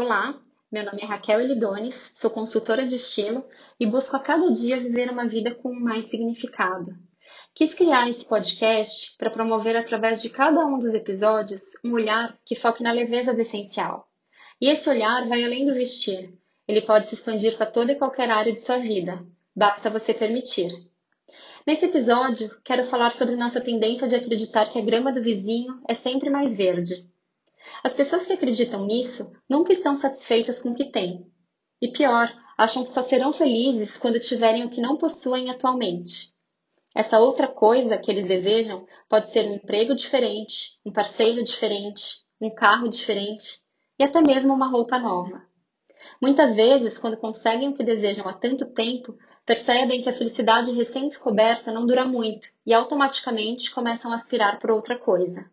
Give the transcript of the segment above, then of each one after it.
Olá, meu nome é Raquel Elidones, sou consultora de estilo e busco a cada dia viver uma vida com mais significado. Quis criar esse podcast para promover através de cada um dos episódios um olhar que foque na leveza do essencial. E esse olhar vai além do vestir. Ele pode se expandir para toda e qualquer área de sua vida. Basta você permitir. Nesse episódio, quero falar sobre nossa tendência de acreditar que a grama do vizinho é sempre mais verde. As pessoas que acreditam nisso nunca estão satisfeitas com o que têm. E pior, acham que só serão felizes quando tiverem o que não possuem atualmente. Essa outra coisa que eles desejam pode ser um emprego diferente, um parceiro diferente, um carro diferente e até mesmo uma roupa nova. Muitas vezes, quando conseguem o que desejam há tanto tempo, percebem que a felicidade recém-descoberta não dura muito e automaticamente começam a aspirar por outra coisa.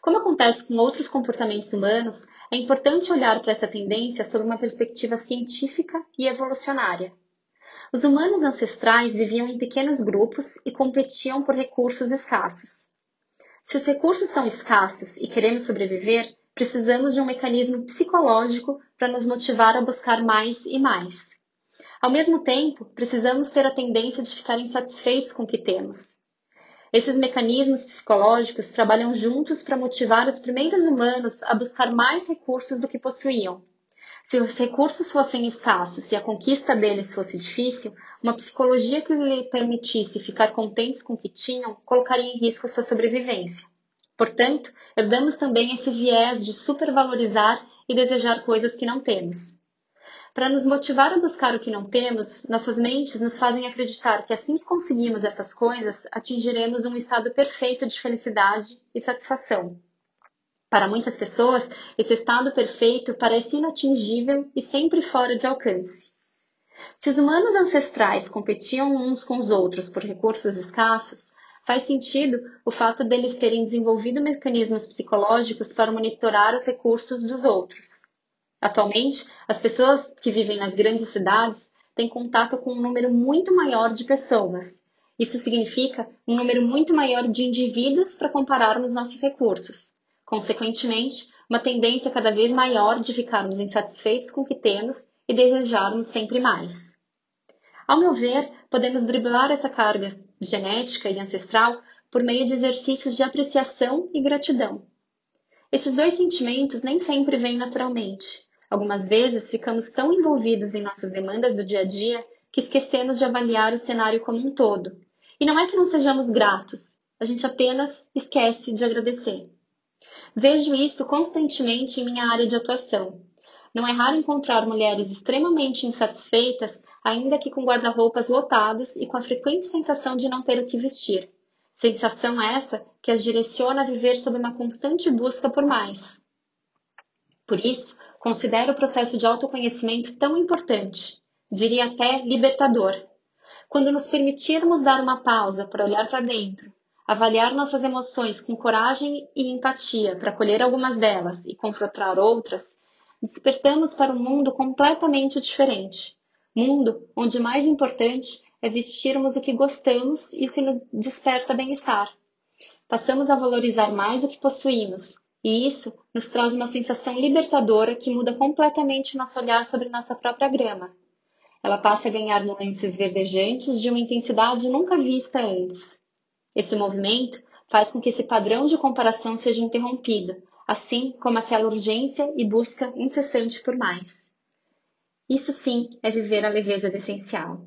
Como acontece com outros comportamentos humanos, é importante olhar para essa tendência sob uma perspectiva científica e evolucionária. Os humanos ancestrais viviam em pequenos grupos e competiam por recursos escassos. Se os recursos são escassos e queremos sobreviver, precisamos de um mecanismo psicológico para nos motivar a buscar mais e mais. Ao mesmo tempo, precisamos ter a tendência de ficar insatisfeitos com o que temos. Esses mecanismos psicológicos trabalham juntos para motivar os primeiros humanos a buscar mais recursos do que possuíam. Se os recursos fossem escassos e a conquista deles fosse difícil, uma psicologia que lhe permitisse ficar contentes com o que tinham colocaria em risco sua sobrevivência. Portanto, herdamos também esse viés de supervalorizar e desejar coisas que não temos. Para nos motivar a buscar o que não temos, nossas mentes nos fazem acreditar que assim que conseguimos essas coisas, atingiremos um estado perfeito de felicidade e satisfação. Para muitas pessoas, esse estado perfeito parece inatingível e sempre fora de alcance. Se os humanos ancestrais competiam uns com os outros por recursos escassos, faz sentido o fato deles terem desenvolvido mecanismos psicológicos para monitorar os recursos dos outros. Atualmente, as pessoas que vivem nas grandes cidades têm contato com um número muito maior de pessoas. Isso significa um número muito maior de indivíduos para compararmos nossos recursos. Consequentemente, uma tendência cada vez maior de ficarmos insatisfeitos com o que temos e desejarmos sempre mais. Ao meu ver, podemos driblar essa carga genética e ancestral por meio de exercícios de apreciação e gratidão. Esses dois sentimentos nem sempre vêm naturalmente. Algumas vezes ficamos tão envolvidos em nossas demandas do dia a dia que esquecemos de avaliar o cenário como um todo. E não é que não sejamos gratos, a gente apenas esquece de agradecer. Vejo isso constantemente em minha área de atuação. Não é raro encontrar mulheres extremamente insatisfeitas, ainda que com guarda-roupas lotados e com a frequente sensação de não ter o que vestir. Sensação essa que as direciona a viver sob uma constante busca por mais. Por isso, Considero o processo de autoconhecimento tão importante, diria até libertador. Quando nos permitirmos dar uma pausa para olhar para dentro, avaliar nossas emoções com coragem e empatia para colher algumas delas e confrontar outras, despertamos para um mundo completamente diferente. Mundo onde mais importante é vestirmos o que gostamos e o que nos desperta bem-estar. Passamos a valorizar mais o que possuímos, e isso nos traz uma sensação libertadora que muda completamente nosso olhar sobre nossa própria grama. Ela passa a ganhar nuances verdejantes de uma intensidade nunca vista antes. Esse movimento faz com que esse padrão de comparação seja interrompido, assim como aquela urgência e busca incessante por mais. Isso sim é viver a leveza do essencial.